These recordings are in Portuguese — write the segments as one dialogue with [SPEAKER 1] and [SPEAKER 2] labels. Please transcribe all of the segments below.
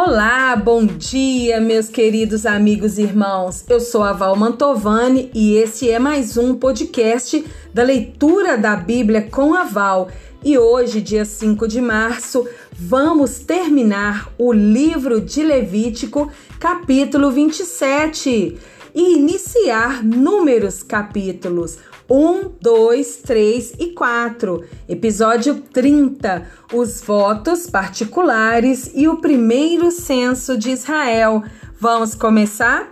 [SPEAKER 1] Olá, bom dia, meus queridos amigos e irmãos. Eu sou a Val Mantovani e esse é mais um podcast da leitura da Bíblia com a Val. E hoje, dia 5 de março, vamos terminar o livro de Levítico, capítulo 27, e iniciar números capítulos 1, 2, 3 e 4. Episódio 30: Os votos particulares e o primeiro censo de Israel. Vamos começar?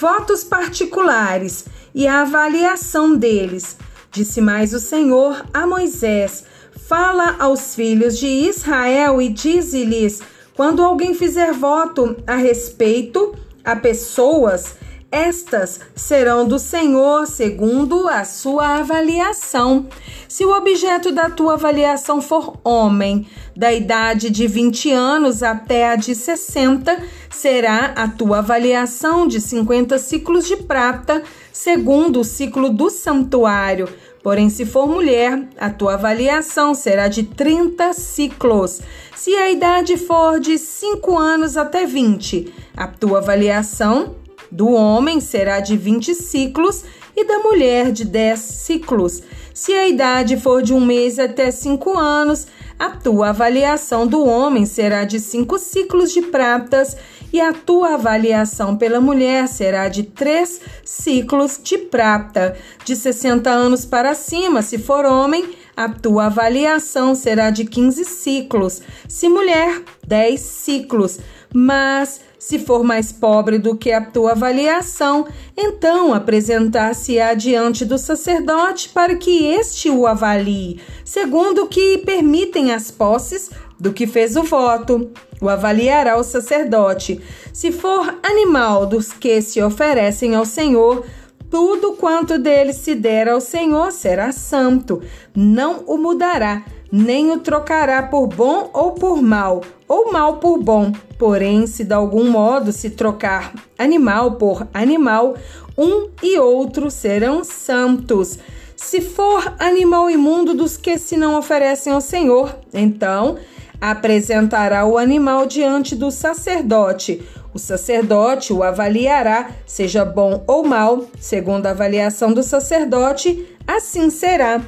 [SPEAKER 1] Votos particulares e a avaliação deles. Disse mais o Senhor a Moisés: Fala aos filhos de Israel e dize-lhes: quando alguém fizer voto a respeito a pessoas, estas serão do Senhor segundo a sua avaliação. Se o objeto da tua avaliação for homem, da idade de 20 anos até a de 60, será a tua avaliação de 50 ciclos de prata, segundo o ciclo do santuário. Porém, se for mulher, a tua avaliação será de 30 ciclos. Se a idade for de 5 anos até 20, a tua avaliação do homem será de 20 ciclos e da mulher de 10 ciclos. Se a idade for de um mês até cinco anos, a tua avaliação do homem será de cinco ciclos de pratas e a tua avaliação pela mulher será de três ciclos de prata. De 60 anos para cima, se for homem, a tua avaliação será de 15 ciclos, se mulher, 10 ciclos. Mas se for mais pobre do que a tua avaliação, então apresentar-se-á diante do sacerdote para que este o avalie, segundo o que permitem as posses do que fez o voto. O avaliará o sacerdote. Se for animal dos que se oferecem ao Senhor, tudo quanto dele se der ao Senhor será santo, não o mudará nem o trocará por bom ou por mal, ou mal por bom. Porém, se de algum modo se trocar animal por animal, um e outro serão santos. Se for animal imundo dos que se não oferecem ao Senhor, então apresentará o animal diante do sacerdote. O sacerdote o avaliará, seja bom ou mal, segundo a avaliação do sacerdote, assim será.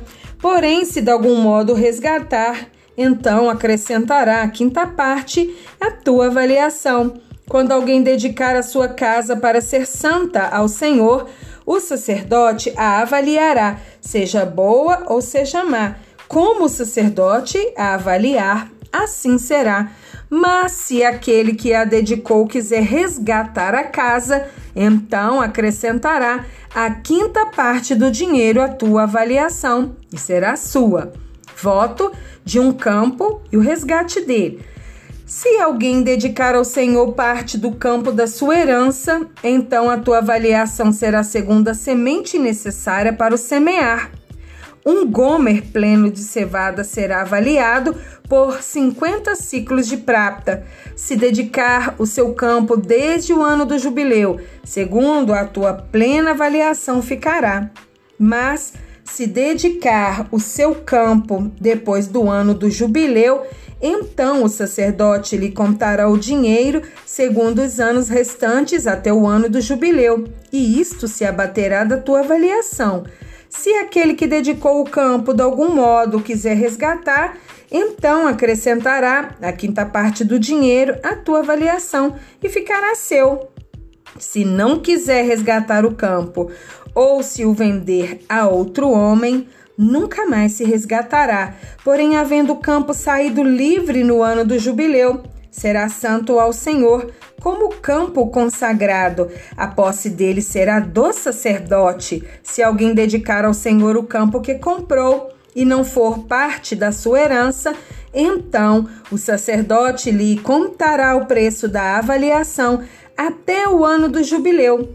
[SPEAKER 1] Porém, se de algum modo resgatar, então acrescentará a quinta parte à tua avaliação. Quando alguém dedicar a sua casa para ser santa ao Senhor, o sacerdote a avaliará, seja boa ou seja má. Como o sacerdote a avaliar, assim será. Mas se aquele que a dedicou quiser resgatar a casa, então acrescentará a quinta parte do dinheiro à tua avaliação e será sua. Voto de um campo e o resgate dele. Se alguém dedicar ao Senhor parte do campo da sua herança, então a tua avaliação será a semente necessária para o semear. Um gomer pleno de cevada será avaliado por 50 ciclos de prata, se dedicar o seu campo desde o ano do jubileu, segundo a tua plena avaliação ficará. Mas se dedicar o seu campo depois do ano do jubileu, então o sacerdote lhe contará o dinheiro segundo os anos restantes até o ano do jubileu, e isto se abaterá da tua avaliação. Se aquele que dedicou o campo de algum modo quiser resgatar, então acrescentará a quinta parte do dinheiro à tua avaliação e ficará seu. Se não quiser resgatar o campo ou se o vender a outro homem, nunca mais se resgatará. Porém, havendo o campo saído livre no ano do jubileu, será santo ao Senhor, como campo consagrado. A posse dele será do sacerdote. Se alguém dedicar ao Senhor o campo que comprou e não for parte da sua herança, então o sacerdote lhe contará o preço da avaliação até o ano do jubileu.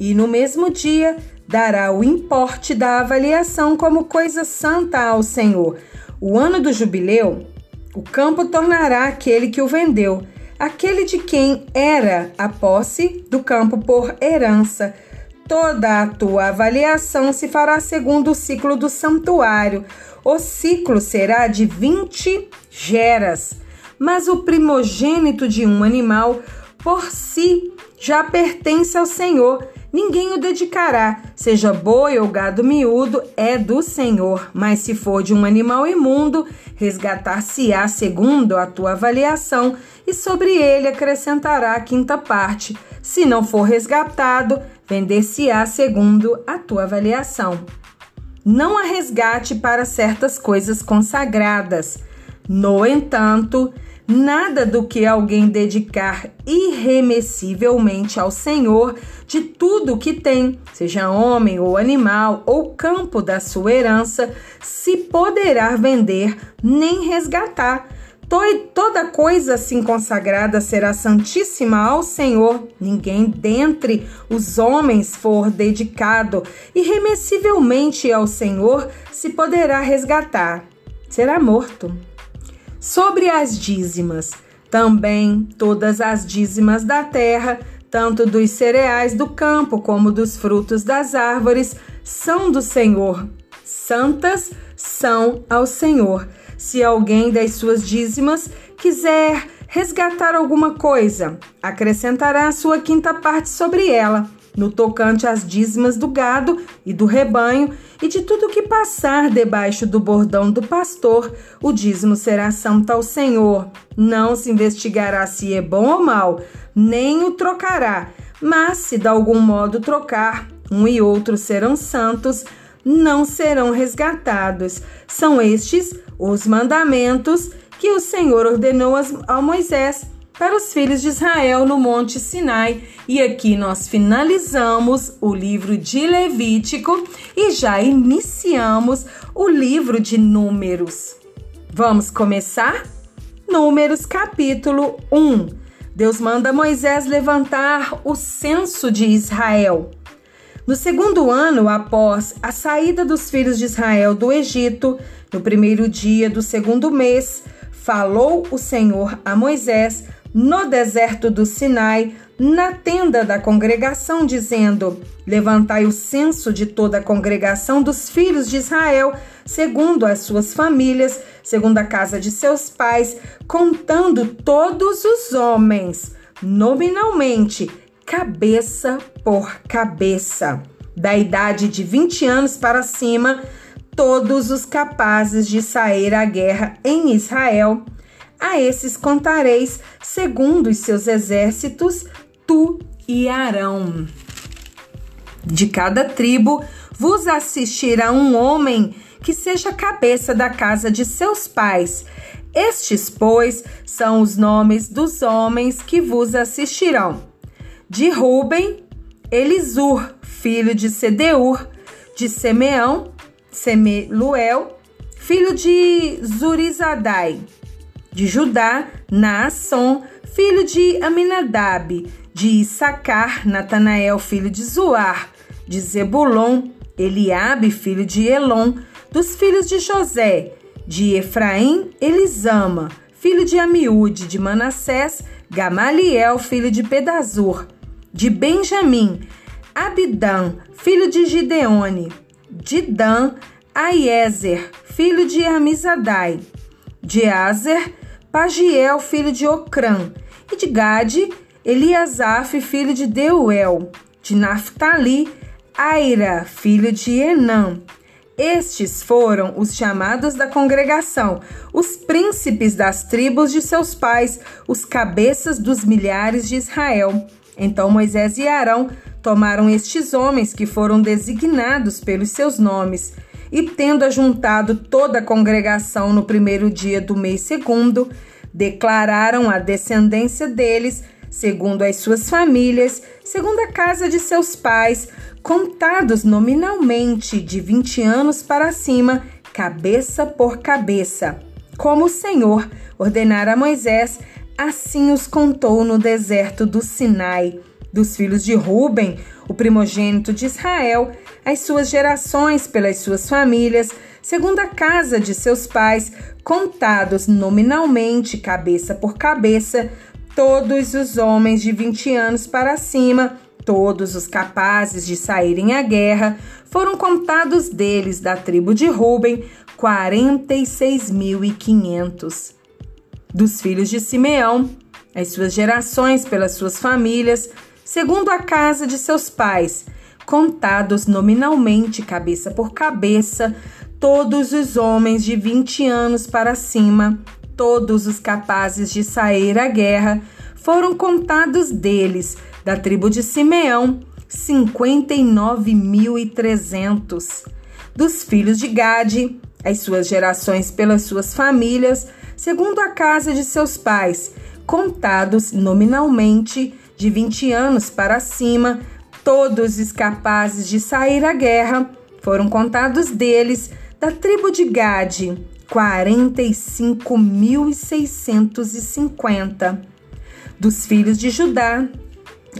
[SPEAKER 1] E no mesmo dia dará o importe da avaliação como coisa santa ao Senhor. O ano do jubileu o campo tornará aquele que o vendeu, aquele de quem era a posse do campo por herança. Toda a tua avaliação se fará segundo o ciclo do santuário. O ciclo será de 20 geras. mas o primogênito de um animal por si já pertence ao Senhor. Ninguém o dedicará, seja boi ou gado miúdo, é do Senhor. Mas se for de um animal imundo, resgatar-se-á segundo a tua avaliação, e sobre ele acrescentará a quinta parte. Se não for resgatado, vender-se-á segundo a tua avaliação. Não há resgate para certas coisas consagradas. No entanto, nada do que alguém dedicar irremessivelmente ao Senhor de tudo que tem, seja homem ou animal ou campo da sua herança, se poderá vender nem resgatar. Toda coisa assim consagrada será santíssima ao Senhor. Ninguém dentre os homens for dedicado irremessivelmente ao Senhor se poderá resgatar. Será morto. Sobre as dízimas, também todas as dízimas da terra, tanto dos cereais do campo como dos frutos das árvores, são do Senhor. Santas são ao Senhor. Se alguém das suas dízimas quiser resgatar alguma coisa, acrescentará a sua quinta parte sobre ela no tocante às dízimas do gado e do rebanho e de tudo que passar debaixo do bordão do pastor, o dízimo será santo ao Senhor. Não se investigará se é bom ou mal, nem o trocará, mas se de algum modo trocar, um e outro serão santos, não serão resgatados. São estes os mandamentos que o Senhor ordenou a Moisés para os filhos de Israel no Monte Sinai. E aqui nós finalizamos o livro de Levítico e já iniciamos o livro de Números. Vamos começar? Números capítulo 1. Deus manda Moisés levantar o censo de Israel. No segundo ano após a saída dos filhos de Israel do Egito, no primeiro dia do segundo mês, falou o Senhor a Moisés no deserto do Sinai, na tenda da congregação, dizendo: Levantai o censo de toda a congregação dos filhos de Israel, segundo as suas famílias, segundo a casa de seus pais, contando todos os homens, nominalmente, cabeça por cabeça, da idade de 20 anos para cima, todos os capazes de sair à guerra em Israel a esses contareis, segundo os seus exércitos, tu e Arão. De cada tribo vos assistirá um homem que seja cabeça da casa de seus pais. Estes, pois, são os nomes dos homens que vos assistirão. De Ruben, Elisur, filho de Sedeur, de Semeão, Semeluel, filho de Zurizadai, de Judá, Naasson, filho de Aminadab, de Issacar, Natanael, filho de Zoar, de Zebulon, Eliabe, filho de Elon, dos filhos de José, de Efraim, Elisama, filho de Amiúde, de Manassés, Gamaliel, filho de Pedazur, de Benjamim, Abidã, filho de Gideone, de Dan, Aiezer, filho de Amizadai, de Azer, Pagiel, filho de Ocrã, e de Gade, Eliasaf, filho de Deuel, de Naphtali, Aira, filho de Enã. Estes foram os chamados da congregação, os príncipes das tribos de seus pais, os cabeças dos milhares de Israel. Então Moisés e Arão tomaram estes homens que foram designados pelos seus nomes e, tendo ajuntado toda a congregação no primeiro dia do mês segundo, declararam a descendência deles, segundo as suas famílias, segundo a casa de seus pais, contados nominalmente de 20 anos para cima, cabeça por cabeça. Como o Senhor ordenara a Moisés, assim os contou no deserto do Sinai. Dos filhos de Ruben, o primogênito de Israel, as suas gerações pelas suas famílias, segundo a casa de seus pais, contados nominalmente, cabeça por cabeça, todos os homens de 20 anos para cima, todos os capazes de saírem à guerra, foram contados deles da tribo de Ruben, 46.500. Dos filhos de Simeão, as suas gerações pelas suas famílias, segundo a casa de seus pais, contados nominalmente, cabeça por cabeça, todos os homens de 20 anos para cima, todos os capazes de sair à guerra, foram contados deles, da tribo de Simeão, 59.300. Dos filhos de Gade, as suas gerações pelas suas famílias, segundo a casa de seus pais, contados nominalmente de 20 anos para cima, todos os capazes de sair à guerra, foram contados deles, da tribo de Gade, 45.650. Dos filhos de Judá,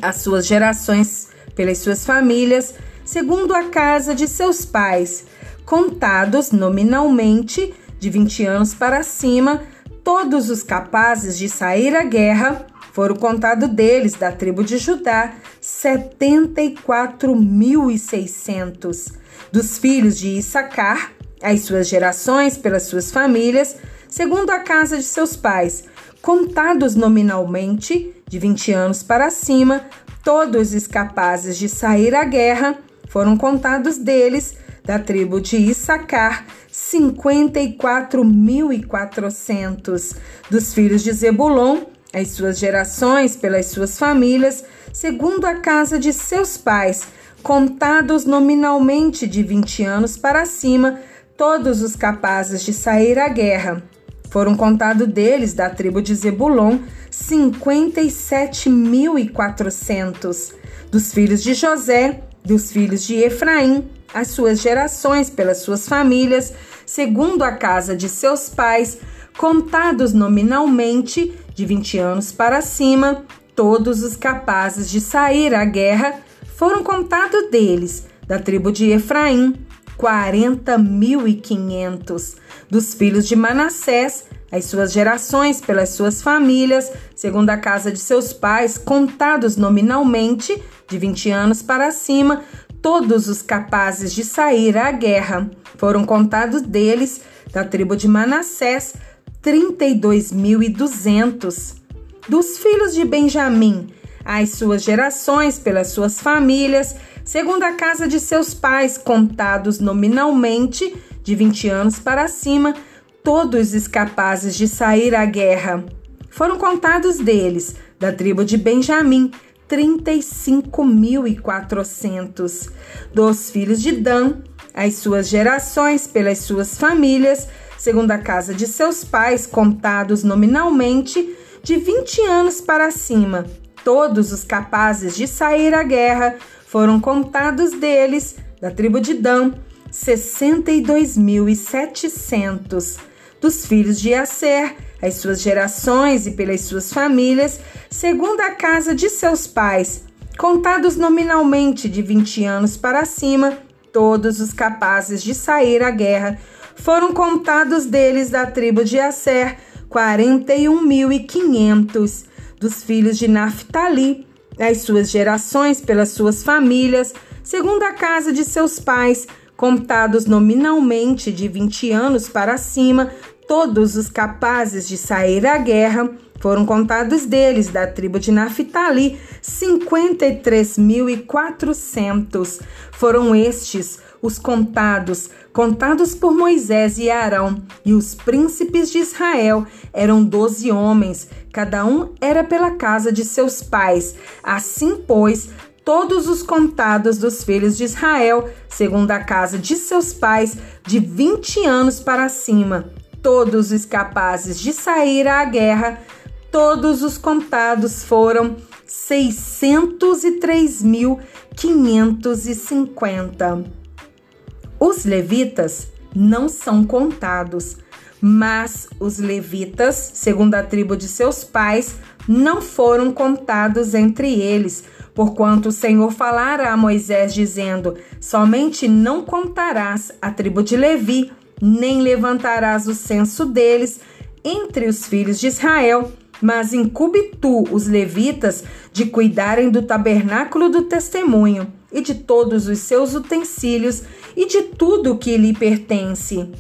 [SPEAKER 1] as suas gerações pelas suas famílias, segundo a casa de seus pais, contados nominalmente de 20 anos para cima, todos os capazes de sair à guerra, foram contados deles, da tribo de Judá, 74.600. Dos filhos de Issacar, as suas gerações pelas suas famílias, segundo a casa de seus pais, contados nominalmente, de 20 anos para cima, todos os capazes de sair à guerra, foram contados deles, da tribo de Issacar, 54.400. Dos filhos de Zebulon, as suas gerações pelas suas famílias, segundo a casa de seus pais, contados nominalmente de 20 anos para cima, todos os capazes de sair à guerra. Foram contados deles, da tribo de Zebulon, 57.400. Dos filhos de José, dos filhos de Efraim, as suas gerações pelas suas famílias, segundo a casa de seus pais, contados nominalmente de 20 anos para cima, todos os capazes de sair à guerra foram contados deles, da tribo de Efraim, 40.500. Dos filhos de Manassés, as suas gerações pelas suas famílias, segundo a casa de seus pais, contados nominalmente, de 20 anos para cima, todos os capazes de sair à guerra. Foram contados deles, da tribo de Manassés, 32.200. Dos filhos de Benjamim, as suas gerações pelas suas famílias, segundo a casa de seus pais, contados nominalmente, de 20 anos para cima, todos os capazes de sair à guerra. Foram contados deles, da tribo de Benjamim, 35.400. Dos filhos de Dan, as suas gerações pelas suas famílias, segundo a casa de seus pais, contados nominalmente, de 20 anos para cima. Todos os capazes de sair à guerra foram contados deles, da tribo de Dan, 62.700. Dos filhos de Aser, as suas gerações e pelas suas famílias, segundo a casa de seus pais, contados nominalmente de 20 anos para cima, todos os capazes de sair à guerra foram contados deles da tribo de Aser, 41.500 dos filhos de Naphtali, as suas gerações pelas suas famílias, segundo a casa de seus pais, contados nominalmente de 20 anos para cima, todos os capazes de sair à guerra, foram contados deles, da tribo de Naphtali, 53.400. Foram estes os contados, contados por Moisés e Arão, e os príncipes de Israel eram doze homens, cada um era pela casa de seus pais. Assim, pois, todos os contados dos filhos de Israel, segundo a casa de seus pais, de vinte anos para cima, todos os capazes de sair à guerra, todos os contados foram 603.550. Os levitas não são contados, mas os levitas, segundo a tribo de seus pais, não foram contados entre eles, porquanto o Senhor falara a Moisés, dizendo: Somente não contarás a tribo de Levi, nem levantarás o censo deles entre os filhos de Israel, mas incube tu os levitas de cuidarem do tabernáculo do testemunho e de todos os seus utensílios e de tudo que lhe pertence.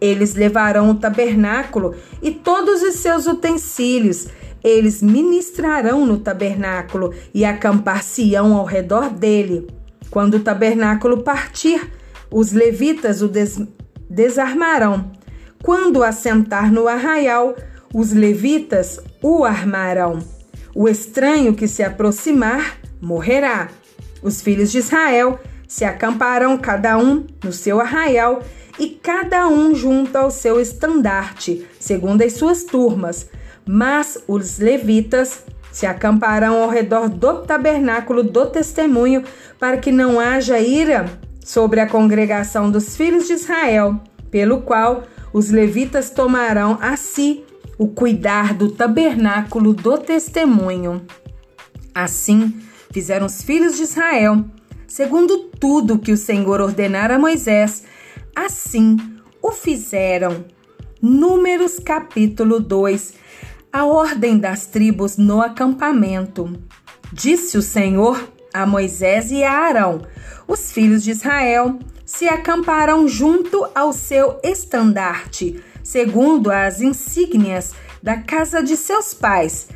[SPEAKER 1] Eles levarão o tabernáculo e todos os seus utensílios. Eles ministrarão no tabernáculo e acampar-se-ão ao redor dele. Quando o tabernáculo partir, os levitas o des desarmarão. Quando assentar no arraial, os levitas o armarão. O estranho que se aproximar morrerá. Os filhos de Israel se acamparão cada um no seu arraial e cada um junto ao seu estandarte, segundo as suas turmas. Mas os levitas se acamparão ao redor do tabernáculo do testemunho, para que não haja ira sobre a congregação dos filhos de Israel, pelo qual os levitas tomarão a si o cuidar do tabernáculo do testemunho. Assim fizeram os filhos de Israel, segundo tudo que o Senhor ordenara a Moisés, assim o fizeram. Números capítulo 2 A ordem das tribos no acampamento. Disse o Senhor a Moisés e a Arão: Os filhos de Israel se acamparam junto ao seu estandarte, segundo as insígnias da casa de seus pais,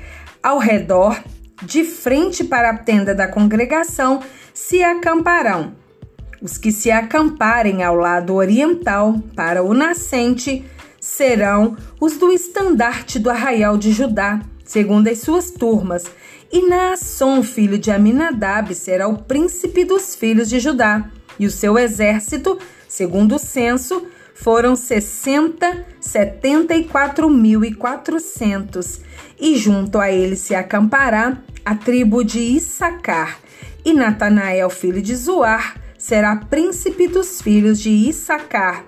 [SPEAKER 1] ao redor, de frente para a tenda da congregação, se acamparão. Os que se acamparem ao lado oriental, para o nascente, serão os do estandarte do arraial de Judá, segundo as suas turmas, e Naasson, filho de Aminadab, será o príncipe dos filhos de Judá, e o seu exército, segundo o censo, foram 60, 74.400, e junto a ele se acampará a tribo de Issacar, e Natanael, filho de Zoar, será príncipe dos filhos de Issacar,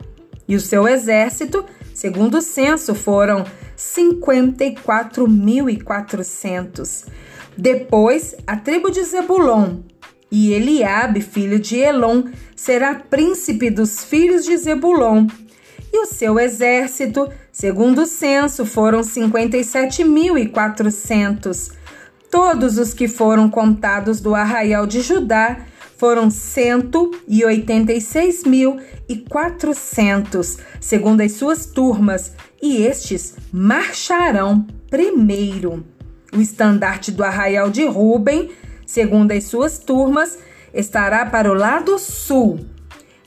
[SPEAKER 1] e o seu exército, segundo o censo, foram 54.400. Depois, a tribo de Zebulon, e Eliabe, filho de Elon, será príncipe dos filhos de Zebulon. E o seu exército, segundo o censo, foram 57.400. Todos os que foram contados do arraial de Judá foram 186.400, segundo as suas turmas, e estes marcharão primeiro. O estandarte do arraial de Ruben, segundo as suas turmas, estará para o lado sul.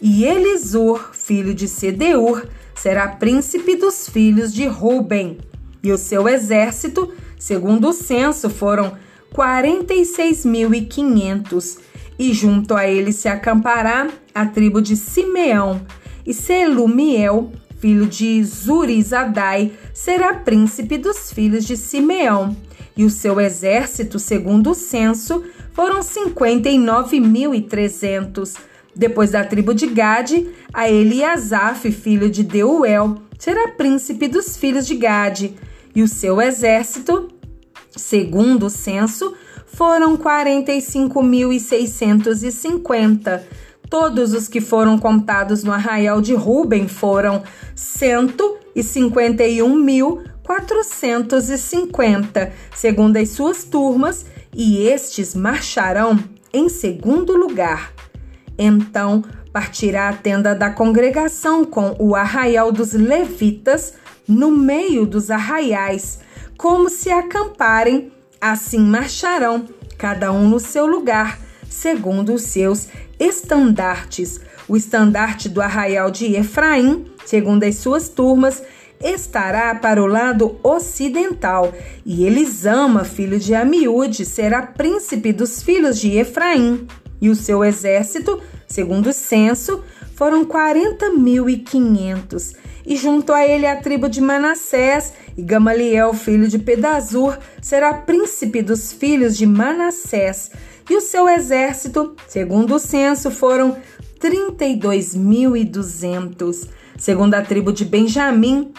[SPEAKER 1] E Elisur, filho de Sedeur, será príncipe dos filhos de Ruben. E o seu exército, segundo o censo, foram 46.500 e junto a ele se acampará a tribo de Simeão, e Selumiel, filho de Zurizadai, será príncipe dos filhos de Simeão, e o seu exército, segundo o censo, foram 59.300. Depois da tribo de Gade, a Eliasaf, filho de Deuel, será príncipe dos filhos de Gade, e o seu exército, segundo o censo, foram 45.650. Todos os que foram contados no arraial de Ruben foram 151.450, segundo as suas turmas, e estes marcharão em segundo lugar. Então partirá a tenda da congregação com o arraial dos levitas no meio dos arraiais, como se acamparem Assim marcharão, cada um no seu lugar, segundo os seus estandartes. O estandarte do arraial de Efraim, segundo as suas turmas, estará para o lado ocidental, e Elisama, filho de Amiúde, será príncipe dos filhos de Efraim. E o seu exército, segundo o censo, foram quarenta mil e quinhentos e junto a ele a tribo de Manassés, e Gamaliel, filho de Pedazur, será príncipe dos filhos de Manassés, e o seu exército, segundo o censo, foram 32.200. Segundo a tribo de Benjamim,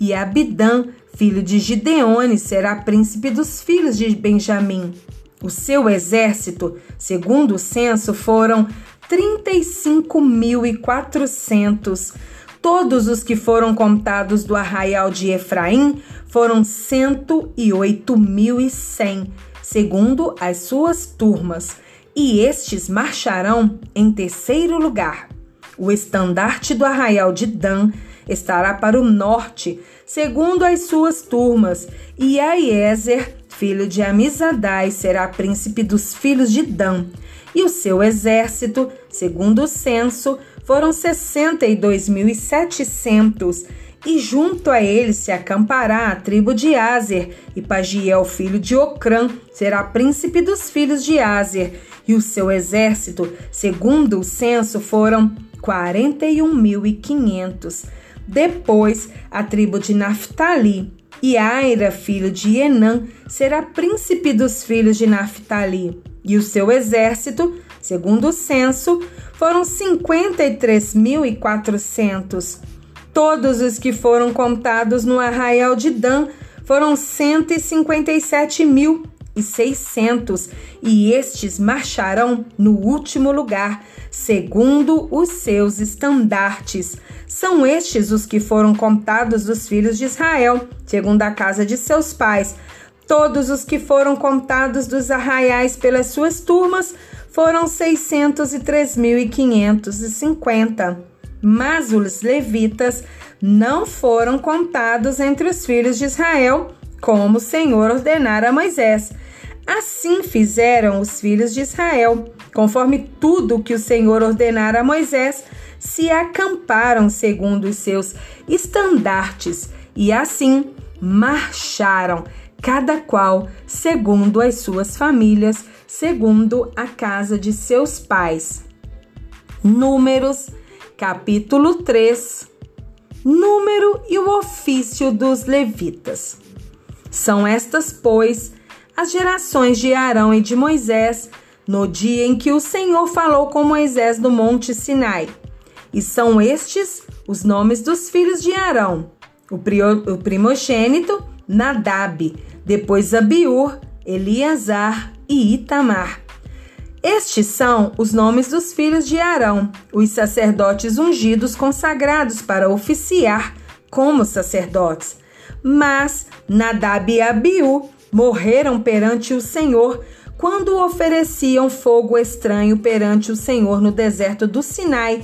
[SPEAKER 1] e Abidã, filho de Gideone, será príncipe dos filhos de Benjamim. O seu exército, segundo o censo, foram 35.400. Todos os que foram contados do arraial de Efraim foram 108.100, segundo as suas turmas, e estes marcharão em terceiro lugar. O estandarte do arraial de Dan estará para o norte, segundo as suas turmas, e Aiezer, filho de Amizadai, será príncipe dos filhos de Dan. E o seu exército, segundo o censo, foram 62.700 e junto a ele se acampará a tribo de Azer, e Pagiel, filho de Ocrã, será príncipe dos filhos de Azer, e o seu exército, segundo o censo, foram 41.500. Depois, a tribo de Naphtali, e Aira, filho de Enã, será príncipe dos filhos de Naphtali, e o seu exército, segundo o censo, foram 53.400. Todos os que foram contados no arraial de Dan foram 157.600, e estes marcharão no último lugar, segundo os seus estandartes. São estes os que foram contados dos filhos de Israel, segundo a casa de seus pais. Todos os que foram contados dos arraiais pelas suas turmas foram 603.550 mas os levitas não foram contados entre os filhos de Israel, como o Senhor ordenara a Moisés. Assim fizeram os filhos de Israel, conforme tudo que o Senhor ordenara a Moisés, se acamparam segundo os seus estandartes e assim marcharam, cada qual segundo as suas famílias, segundo a casa de seus pais. Números capítulo 3, número e o ofício dos levitas. São estas, pois, as gerações de Arão e de Moisés no dia em que o Senhor falou com Moisés no monte Sinai. E são estes os nomes dos filhos de Arão: o, o primogênito, Nadab, depois Abiur, Eliasar e Itamar. Estes são os nomes dos filhos de Arão, os sacerdotes ungidos consagrados para oficiar como sacerdotes. Mas Nadab e Abiú morreram perante o Senhor quando ofereciam fogo estranho perante o Senhor no deserto do Sinai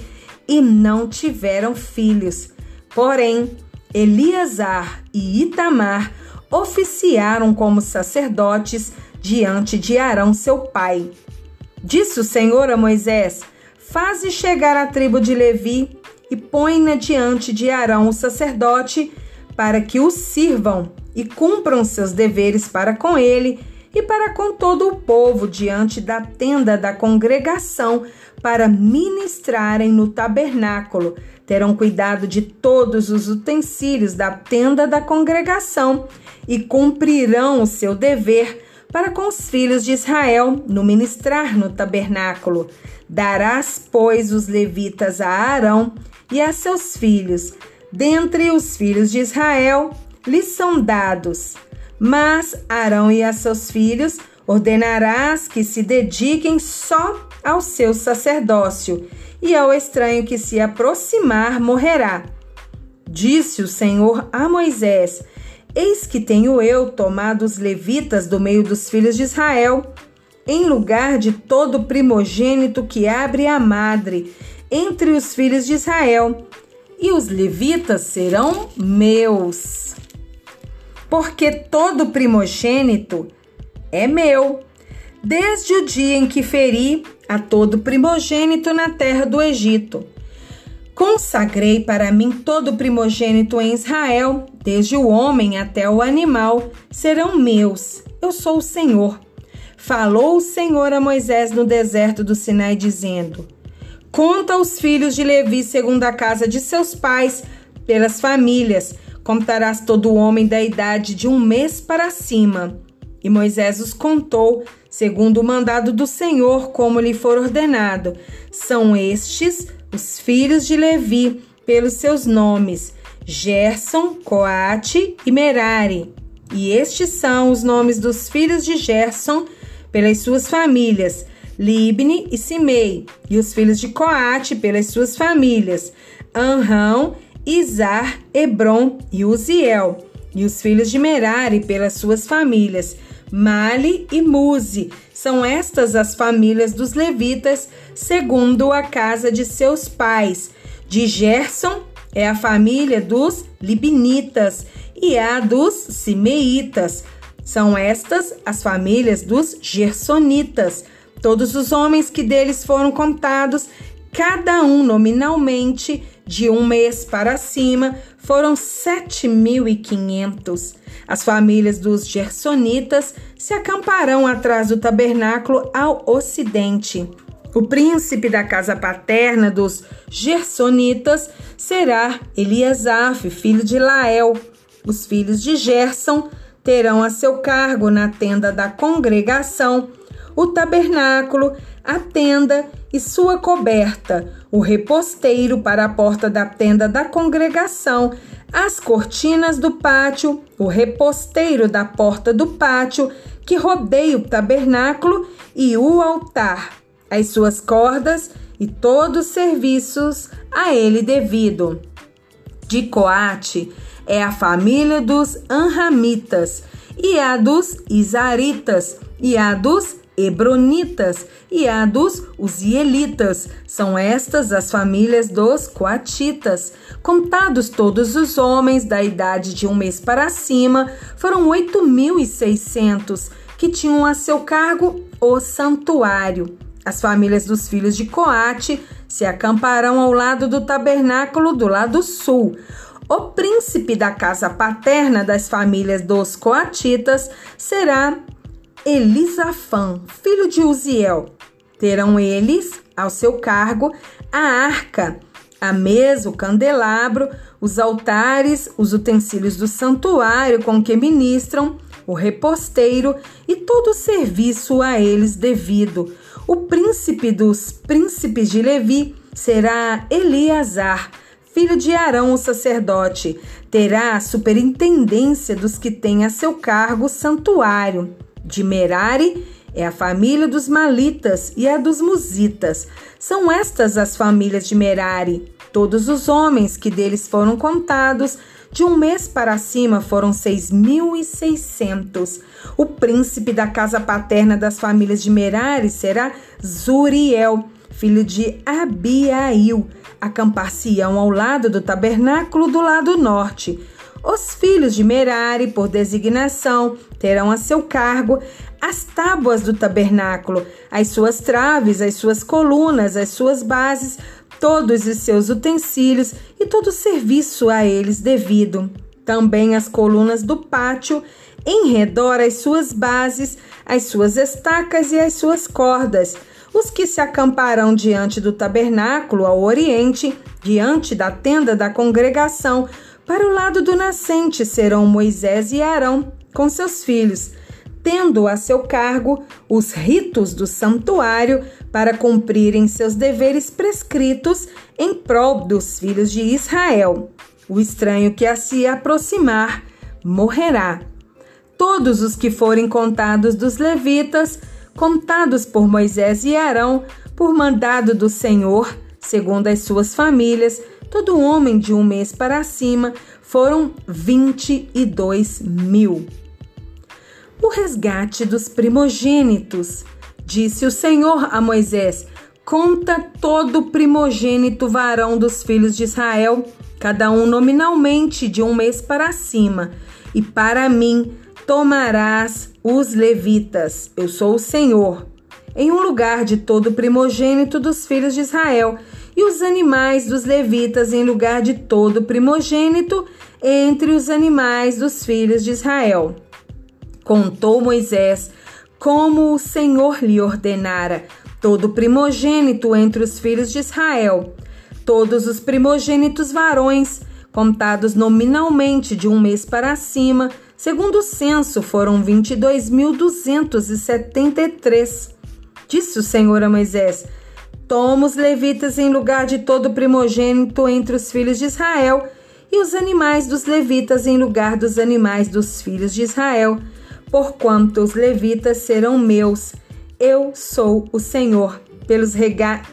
[SPEAKER 1] e não tiveram filhos. Porém, Eliasar e Itamar oficiaram como sacerdotes diante de Arão, seu pai. Disse o Senhor a Moisés: Faze chegar a tribo de Levi e põe-na diante de Arão, o sacerdote, para que o sirvam e cumpram seus deveres para com ele e para com todo o povo diante da tenda da congregação, para ministrarem no tabernáculo. Terão cuidado de todos os utensílios da tenda da congregação e cumprirão o seu dever para com os filhos de Israel no ministrar no tabernáculo. Darás, pois, os levitas a Arão e a seus filhos. Dentre os filhos de Israel lhes são dados. Mas Arão e a seus filhos ordenarás que se dediquem só ao seu sacerdócio, e ao estranho que se aproximar morrerá. Disse o Senhor a Moisés: Eis que tenho eu tomado os levitas do meio dos filhos de Israel, em lugar de todo primogênito que abre a madre entre os filhos de Israel, e os levitas serão meus. Porque todo primogênito é meu, desde o dia em que feri a todo primogênito na terra do Egito Consagrei para mim todo primogênito em Israel, desde o homem até o animal, serão meus. Eu sou o Senhor. Falou o Senhor a Moisés no deserto do Sinai, dizendo: Conta os filhos de Levi segundo a casa de seus pais, pelas famílias. Contarás todo homem da idade de um mês para cima. E Moisés os contou, segundo o mandado do Senhor, como lhe for ordenado. São estes os filhos de Levi pelos seus nomes: Gerson, Coate e Merari. E estes são os nomes dos filhos de Gerson pelas suas famílias: Libne e Simei, e os filhos de Coate pelas suas famílias: Anrão, Izar, Hebron e Uziel, e os filhos de Merari pelas suas famílias: Mali e Muzi. São estas as famílias dos levitas, segundo a casa de seus pais, de Gerson, é a família dos Libinitas e a dos Simeitas. São estas as famílias dos Gersonitas. Todos os homens que deles foram contados, cada um nominalmente, de um mês para cima, foram 7.500. As famílias dos Gersonitas se acamparão atrás do tabernáculo ao ocidente. O príncipe da casa paterna dos Gersonitas será Eliasaf, filho de Lael. Os filhos de Gerson terão a seu cargo na tenda da congregação o tabernáculo, a tenda e sua coberta, o reposteiro para a porta da tenda da congregação, as cortinas do pátio, o reposteiro da porta do pátio que rodeia o tabernáculo e o altar as suas cordas e todos os serviços a ele devido. De Coate é a família dos Anramitas, e a dos Isaritas, e a dos Hebronitas e a dos Uzielitas. São estas as famílias dos Coatitas. Contados todos os homens da idade de um mês para cima, foram 8.600 que tinham a seu cargo o santuário. As famílias dos filhos de Coate se acamparão ao lado do tabernáculo do lado sul. O príncipe da casa paterna das famílias dos coatitas será Elisafã, filho de Uziel. Terão eles ao seu cargo a arca, a mesa, o candelabro, os altares, os utensílios do santuário com que ministram, o reposteiro e todo o serviço a eles devido o príncipe dos príncipes de Levi será Eleazar, filho de Arão, o sacerdote. Terá a superintendência dos que têm a seu cargo o santuário. De Merari é a família dos Malitas e a dos Musitas. São estas as famílias de Merari. Todos os homens que deles foram contados de um mês para cima foram seis mil e seiscentos. O príncipe da casa paterna das famílias de Merari será Zuriel, filho de Abiail. Acampar-se-ão ao lado do tabernáculo do lado norte. Os filhos de Merari, por designação, terão a seu cargo as tábuas do tabernáculo, as suas traves, as suas colunas, as suas bases, todos os seus utensílios e todo o serviço a eles devido. Também as colunas do pátio, em redor as suas bases, as suas estacas e as suas cordas. Os que se acamparão diante do tabernáculo ao oriente, diante da tenda da congregação, para o lado do nascente serão Moisés e Arão com seus filhos tendo a seu cargo os ritos do santuário para cumprirem seus deveres prescritos em prol dos filhos de Israel. O estranho que a se aproximar morrerá. Todos os que forem contados dos levitas, contados por Moisés e Arão, por mandado do Senhor, segundo as suas famílias, todo homem de um mês para cima, foram vinte e dois mil o resgate dos primogênitos. Disse o Senhor a Moisés: Conta todo primogênito varão dos filhos de Israel, cada um nominalmente de um mês para cima, e para mim tomarás os levitas. Eu sou o Senhor. Em um lugar de todo primogênito dos filhos de Israel, e os animais dos levitas em lugar de todo primogênito entre os animais dos filhos de Israel. Contou Moisés como o Senhor lhe ordenara, todo primogênito entre os filhos de Israel, todos os primogênitos varões, contados nominalmente de um mês para cima, segundo o censo, foram 22.273. Disse o Senhor a Moisés: Toma os levitas em lugar de todo primogênito entre os filhos de Israel, e os animais dos levitas em lugar dos animais dos filhos de Israel porquanto os levitas serão meus. Eu sou o Senhor. Pelos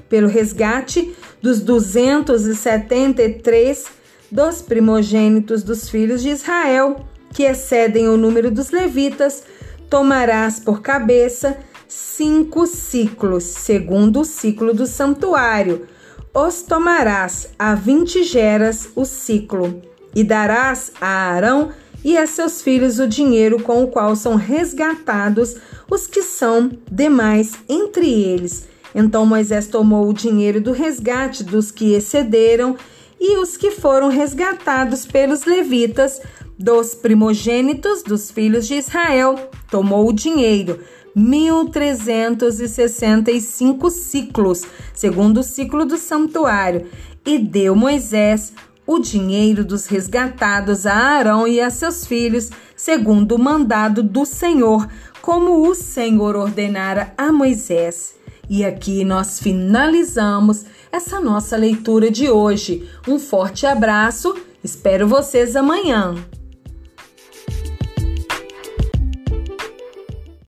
[SPEAKER 1] pelo resgate dos 273 dos primogênitos dos filhos de Israel, que excedem o número dos levitas, tomarás por cabeça cinco ciclos, segundo o ciclo do santuário. os tomarás a vinte geras o ciclo, e darás a Arão e a seus filhos o dinheiro com o qual são resgatados os que são demais entre eles. Então Moisés tomou o dinheiro do resgate dos que excederam e os que foram resgatados pelos levitas, dos primogênitos dos filhos de Israel, tomou o dinheiro, 1365 ciclos, segundo o ciclo do santuário, e deu Moisés o dinheiro dos resgatados a Arão e a seus filhos, segundo o mandado do Senhor, como o Senhor ordenara a Moisés. E aqui nós finalizamos essa nossa leitura de hoje. Um forte abraço, espero vocês amanhã.